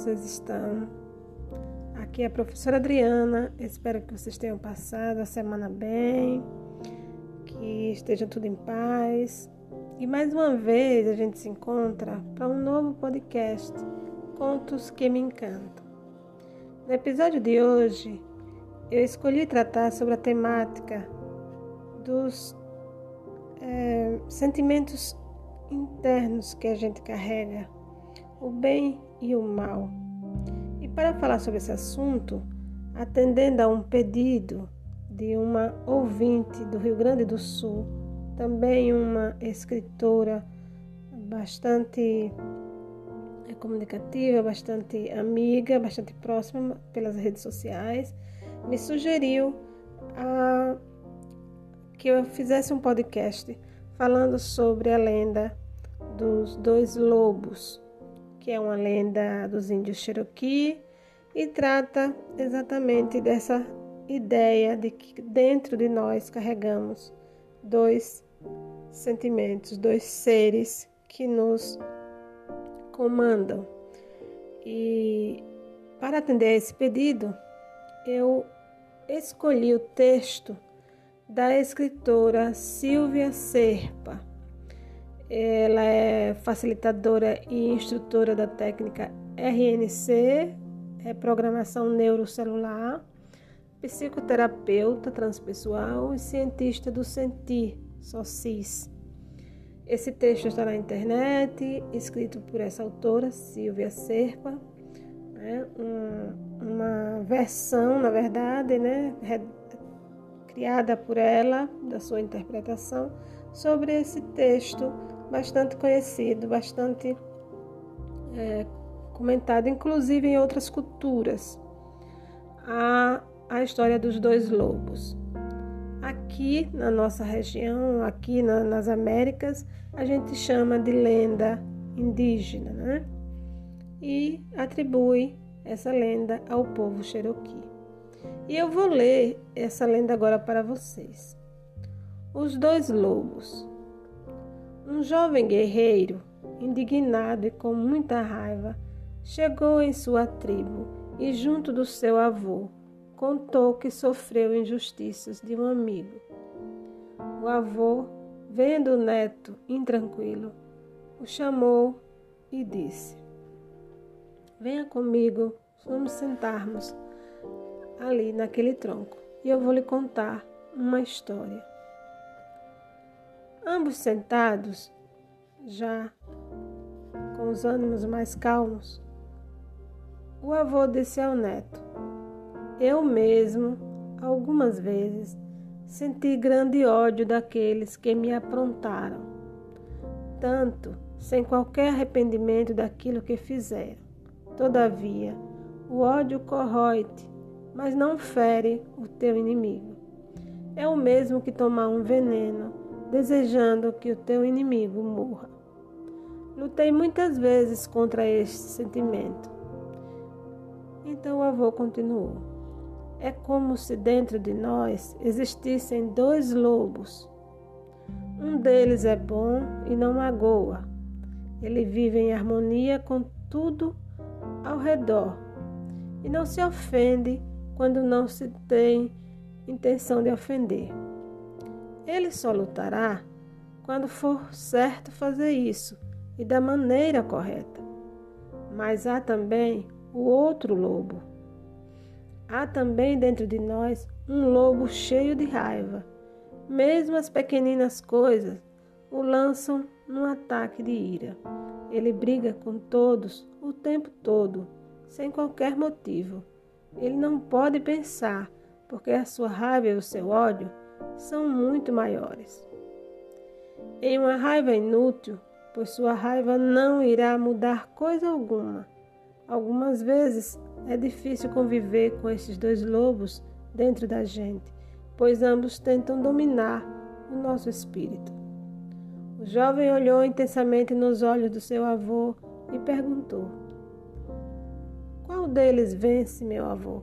vocês estão? Aqui é a professora Adriana. Espero que vocês tenham passado a semana bem, que estejam tudo em paz. E mais uma vez a gente se encontra para um novo podcast, Contos que me encantam. No episódio de hoje, eu escolhi tratar sobre a temática dos é, sentimentos internos que a gente carrega o bem e o mal. E para falar sobre esse assunto, atendendo a um pedido de uma ouvinte do Rio Grande do Sul, também uma escritora bastante é, comunicativa, bastante amiga, bastante próxima pelas redes sociais, me sugeriu a, que eu fizesse um podcast falando sobre a lenda dos dois lobos que é uma lenda dos índios Cherokee e trata exatamente dessa ideia de que dentro de nós carregamos dois sentimentos, dois seres que nos comandam. E para atender a esse pedido, eu escolhi o texto da escritora Silvia Serpa ela é facilitadora e instrutora da técnica RNC, é programação neurocelular, psicoterapeuta transpessoal e cientista do sentir, SOCIS. Esse texto está na internet, escrito por essa autora, Silvia Serpa, né? um, uma versão, na verdade, né? criada por ela, da sua interpretação, sobre esse texto bastante conhecido, bastante é, comentado, inclusive em outras culturas. A, a história dos dois lobos. Aqui na nossa região, aqui na, nas Américas, a gente chama de lenda indígena, né? E atribui essa lenda ao povo Cherokee. E eu vou ler essa lenda agora para vocês. Os dois lobos. Um jovem guerreiro, indignado e com muita raiva, chegou em sua tribo e, junto do seu avô, contou que sofreu injustiças de um amigo. O avô, vendo o neto intranquilo, o chamou e disse: Venha comigo, vamos sentarmos ali naquele tronco e eu vou lhe contar uma história. Ambos sentados, já com os ânimos mais calmos, o avô disse ao neto: Eu mesmo, algumas vezes, senti grande ódio daqueles que me aprontaram, tanto sem qualquer arrependimento daquilo que fizeram. Todavia, o ódio corrói-te, mas não fere o teu inimigo. É o mesmo que tomar um veneno desejando que o teu inimigo morra. Lutei muitas vezes contra este sentimento. Então o avô continuou: É como se dentro de nós existissem dois lobos. Um deles é bom e não magoa. Ele vive em harmonia com tudo ao redor e não se ofende quando não se tem intenção de ofender. Ele só lutará quando for certo fazer isso e da maneira correta. Mas há também o outro lobo. Há também dentro de nós um lobo cheio de raiva. Mesmo as pequeninas coisas o lançam num ataque de ira. Ele briga com todos o tempo todo, sem qualquer motivo. Ele não pode pensar, porque a sua raiva e o seu ódio são muito maiores. Em uma raiva inútil, pois sua raiva não irá mudar coisa alguma. Algumas vezes é difícil conviver com esses dois lobos dentro da gente, pois ambos tentam dominar o nosso espírito. O jovem olhou intensamente nos olhos do seu avô e perguntou: Qual deles vence, meu avô?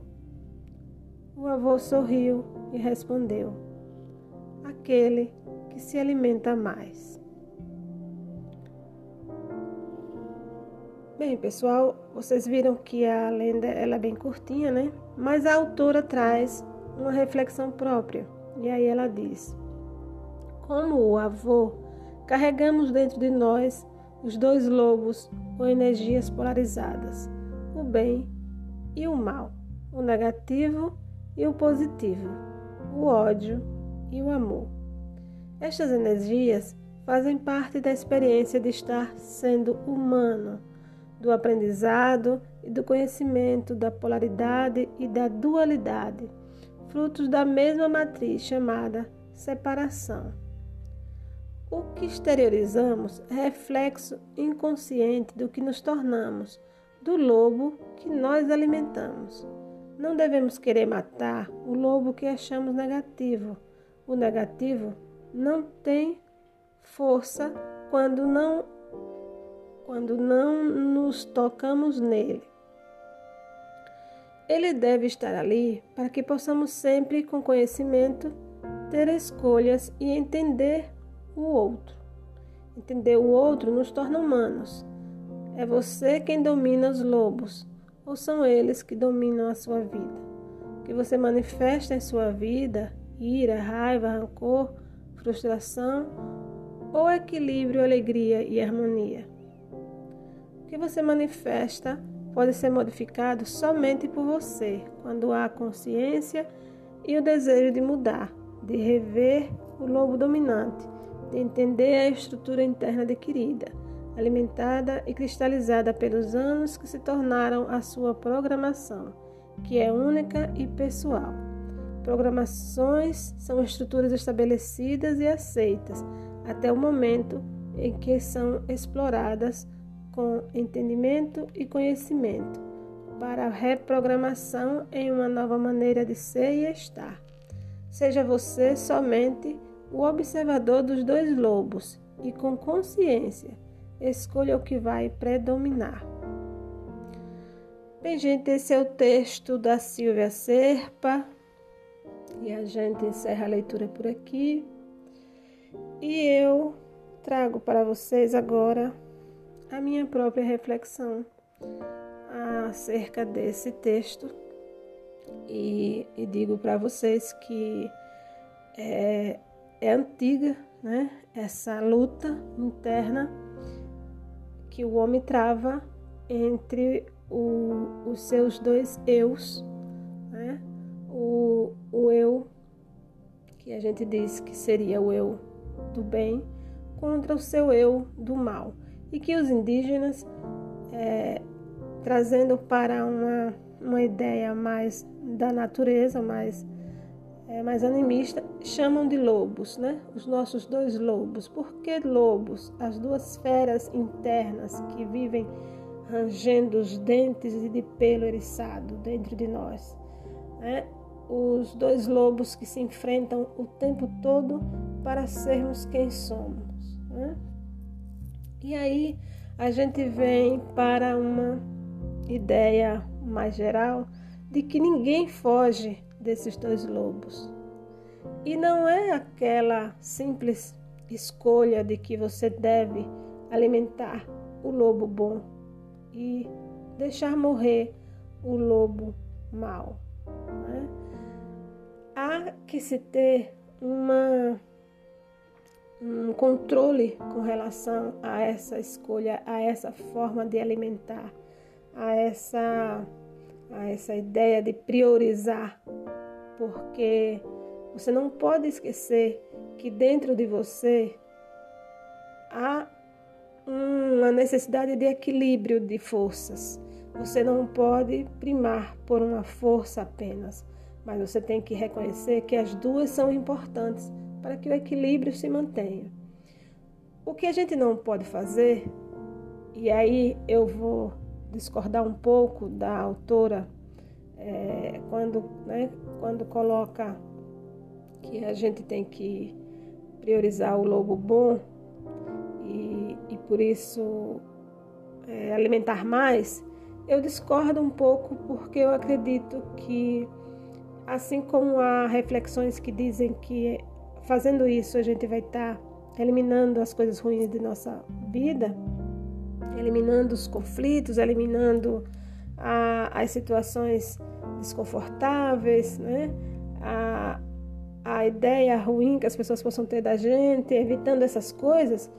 O avô sorriu e respondeu: aquele que se alimenta mais. Bem, pessoal, vocês viram que a lenda ela é bem curtinha, né? Mas a autora traz uma reflexão própria. E aí ela diz: Como o avô, carregamos dentro de nós os dois lobos ou energias polarizadas, o bem e o mal, o negativo e o positivo, o ódio e o amor. Estas energias fazem parte da experiência de estar sendo humano do aprendizado e do conhecimento da polaridade e da dualidade, frutos da mesma matriz chamada separação. O que exteriorizamos é reflexo inconsciente do que nos tornamos, do lobo que nós alimentamos. Não devemos querer matar o lobo que achamos negativo. O negativo não tem força quando não quando não nos tocamos nele. Ele deve estar ali para que possamos sempre, com conhecimento, ter escolhas e entender o outro. Entender o outro nos torna humanos. É você quem domina os lobos, ou são eles que dominam a sua vida? O que você manifesta em sua vida, ira, raiva, rancor, frustração, ou equilíbrio, alegria e harmonia? que você manifesta pode ser modificado somente por você, quando há consciência e o desejo de mudar, de rever o lobo dominante, de entender a estrutura interna adquirida, alimentada e cristalizada pelos anos que se tornaram a sua programação, que é única e pessoal. Programações são estruturas estabelecidas e aceitas até o momento em que são exploradas com entendimento e conhecimento para a reprogramação em uma nova maneira de ser e estar. Seja você somente o observador dos dois lobos e com consciência escolha o que vai predominar. Bem, gente, esse é o texto da Silvia Serpa e a gente encerra a leitura por aqui. E eu trago para vocês agora a minha própria reflexão acerca desse texto e, e digo para vocês que é, é antiga né, essa luta interna que o homem trava entre o, os seus dois eus? O, eu que a gente diz que seria o eu do bem contra o seu eu do mal e que os indígenas, é, trazendo para uma, uma ideia mais da natureza, mais, é, mais animista, chamam de lobos, né? os nossos dois lobos. Por que lobos? As duas feras internas que vivem rangendo os dentes e de pelo eriçado dentro de nós. Né? Os dois lobos que se enfrentam o tempo todo para sermos quem somos. Né? E aí a gente vem para uma ideia mais geral de que ninguém foge desses dois lobos. E não é aquela simples escolha de que você deve alimentar o lobo bom e deixar morrer o lobo mau. Há que se ter uma um controle com relação a essa escolha, a essa forma de alimentar, a essa, a essa ideia de priorizar, porque você não pode esquecer que dentro de você há uma necessidade de equilíbrio de forças. Você não pode primar por uma força apenas, mas você tem que reconhecer que as duas são importantes para que o equilíbrio se mantenha. O que a gente não pode fazer, e aí eu vou discordar um pouco da autora é, quando, né, quando coloca que a gente tem que priorizar o lobo bom e, e por isso é, alimentar mais, eu discordo um pouco porque eu acredito que, assim como há reflexões que dizem que Fazendo isso, a gente vai estar tá eliminando as coisas ruins de nossa vida. eliminando os conflitos, eliminando a, as situações desconfortáveis, né? a, a ideia ruim que as pessoas possam ter da gente, evitando essas coisas,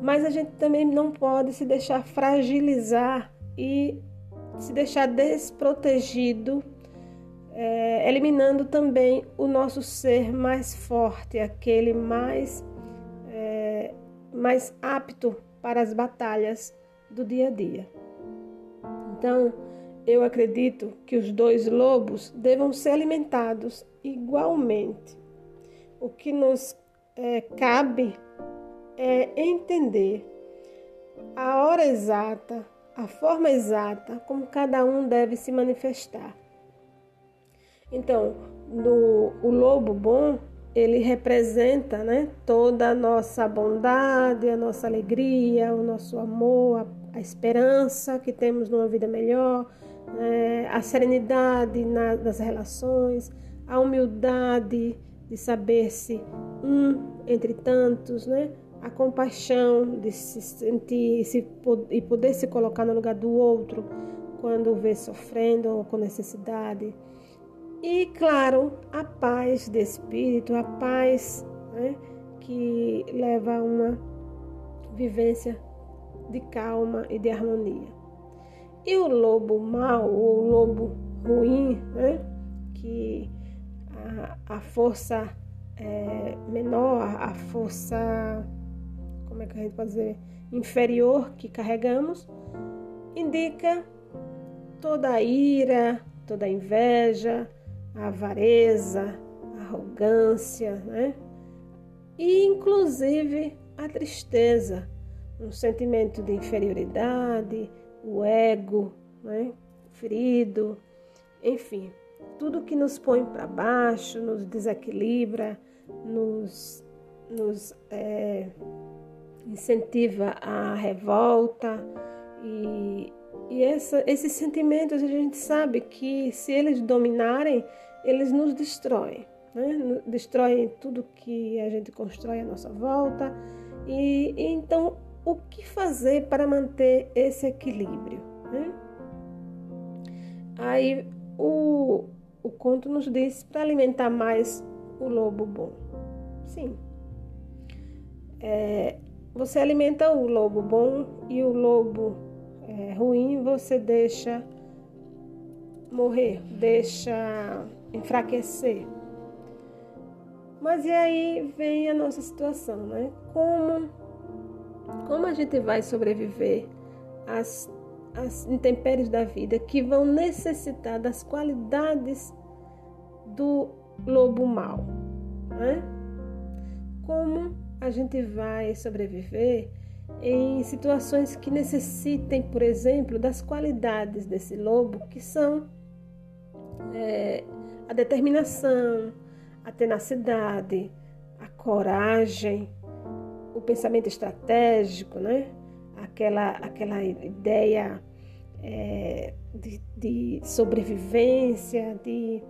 mas a gente também não pode se deixar fragilizar e se deixar desprotegido, é, eliminando também o nosso ser mais forte, aquele mais, é, mais apto para as batalhas do dia a dia. Então, eu acredito que os dois lobos devam ser alimentados igualmente. O que nos é, cabe é entender a hora exata, a forma exata como cada um deve se manifestar. Então, no, o lobo bom, ele representa né, toda a nossa bondade, a nossa alegria, o nosso amor, a, a esperança que temos numa vida melhor, é, a serenidade na, nas relações, a humildade de saber-se um entre tantos, né? a compaixão de se sentir se, e poder se colocar no lugar do outro quando o vê sofrendo ou com necessidade. E, claro, a paz de espírito, a paz né, que leva a uma vivência de calma e de harmonia. E o lobo mau, ou o lobo ruim, né? que a, a força é, menor, a força, como é que a gente pode dizer, inferior que carregamos, indica toda a ira, toda a inveja, a avareza, a arrogância, né? E inclusive a tristeza, um sentimento de inferioridade, o ego, né? ferido, enfim, tudo que nos põe para baixo, nos desequilibra, nos, nos é, incentiva à revolta e, e essa, esses sentimentos a gente sabe que se eles dominarem, eles nos destroem, né? destroem tudo que a gente constrói à nossa volta e, e então o que fazer para manter esse equilíbrio? Né? Aí o, o conto nos diz para alimentar mais o lobo bom. Sim. É, você alimenta o lobo bom e o lobo é, ruim você deixa morrer, deixa enfraquecer. Mas e aí vem a nossa situação, né? Como como a gente vai sobreviver às, às intempéries da vida que vão necessitar das qualidades do lobo mau? Né? Como a gente vai sobreviver em situações que necessitem, por exemplo, das qualidades desse lobo, que são é, a determinação, a tenacidade, a coragem, o pensamento estratégico, né? aquela, aquela ideia é, de, de, sobrevivência, de,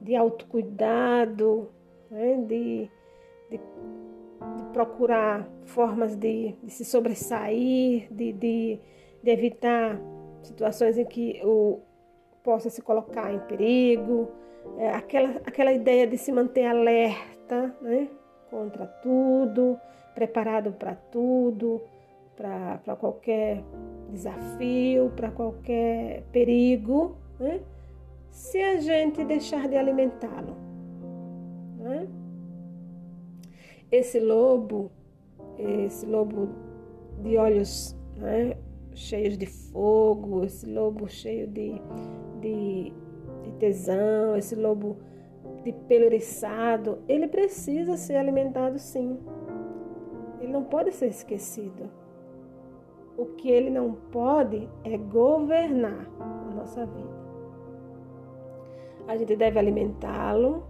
de autocuidado, né? de, de, de, procurar formas de, se sobressair, de, evitar situações em que o possa se colocar em perigo, é, aquela, aquela ideia de se manter alerta né? contra tudo, preparado para tudo, para qualquer desafio, para qualquer perigo, né? se a gente deixar de alimentá-lo. Né? Esse lobo, esse lobo de olhos né, cheios de fogo, esse lobo cheio de, de, de tesão, esse lobo de pelo eriçado, ele precisa ser alimentado sim ele não pode ser esquecido. O que ele não pode é governar a nossa vida. A gente deve alimentá-lo,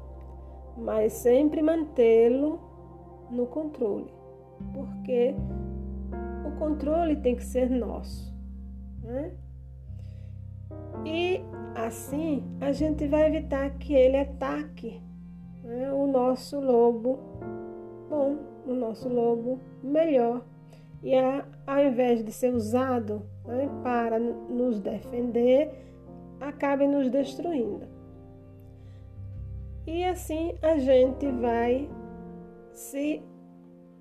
mas sempre mantê-lo no controle, porque o controle tem que ser nosso. Né? E assim a gente vai evitar que ele ataque né, o nosso lobo bom o nosso lobo melhor, e a, ao invés de ser usado né, para nos defender, acabe nos destruindo. E assim a gente vai se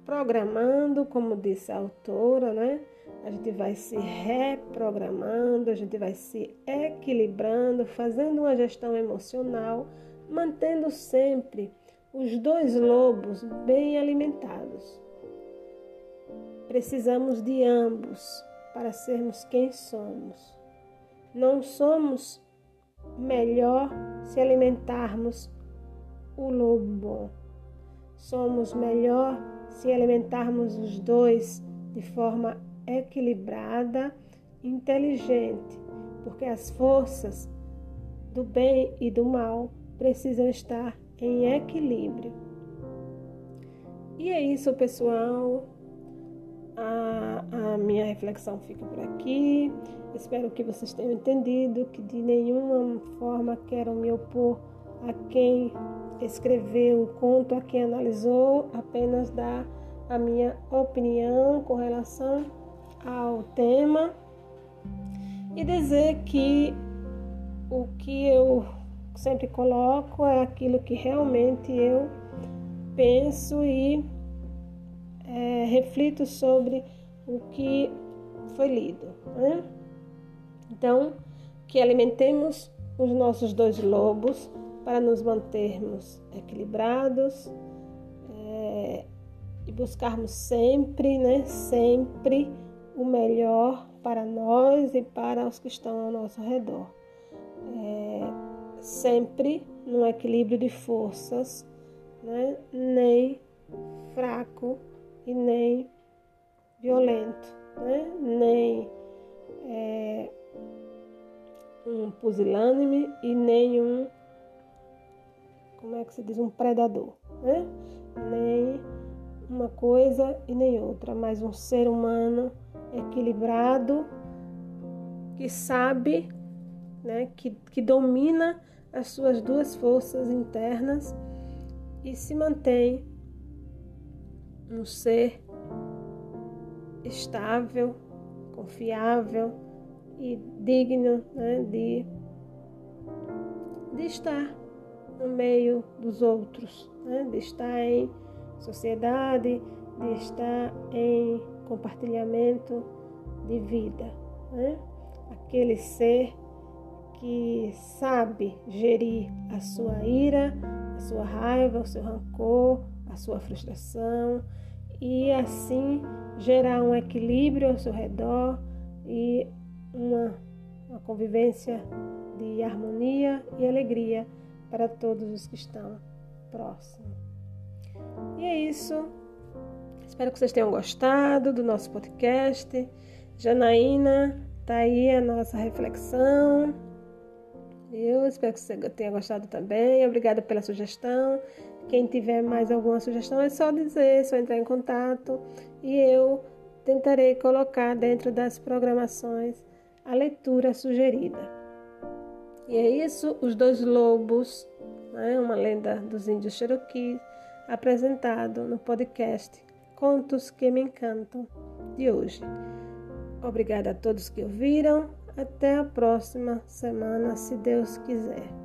programando, como disse a autora, né? A gente vai se reprogramando, a gente vai se equilibrando, fazendo uma gestão emocional, mantendo sempre os dois lobos bem alimentados. Precisamos de ambos para sermos quem somos. Não somos melhor se alimentarmos o lobo bom. Somos melhor se alimentarmos os dois de forma equilibrada, inteligente, porque as forças do bem e do mal precisam estar em equilíbrio. E é isso, pessoal. A, a, minha reflexão fica por aqui. Espero que vocês tenham entendido que de nenhuma forma quero me opor a quem escreveu o conto, a quem analisou, apenas dar a minha opinião com relação ao tema e dizer que o que eu sempre coloco é aquilo que realmente eu penso e é, reflito sobre o que foi lido. Né? Então, que alimentemos os nossos dois lobos para nos mantermos equilibrados é, e buscarmos sempre, né, sempre o melhor para nós e para os que estão ao nosso redor. É, sempre num equilíbrio de forças, né, nem fraco e nem violento, né, nem é, um pusilânime e nem um como é que se diz, um predador, né? Nem uma coisa e nem outra, mas um ser humano equilibrado que sabe, né, que, que domina as suas duas forças internas e se mantém um ser estável, confiável e digno né, de, de estar no meio dos outros, né? de estar em sociedade, de estar em compartilhamento de vida. Né? Aquele ser que sabe gerir a sua ira, a sua raiva, o seu rancor, a sua frustração e assim gerar um equilíbrio ao seu redor e uma, uma convivência de harmonia e alegria para todos os que estão próximos. E é isso. Espero que vocês tenham gostado do nosso podcast. Janaína, tá aí a nossa reflexão. Eu espero que você tenha gostado também. Obrigada pela sugestão. Quem tiver mais alguma sugestão é só dizer, é só entrar em contato e eu tentarei colocar dentro das programações a leitura sugerida. E é isso, os dois lobos, né, uma lenda dos índios Cherokee, apresentado no podcast Contos que Me Encantam de hoje. Obrigada a todos que ouviram. Até a próxima semana, se Deus quiser.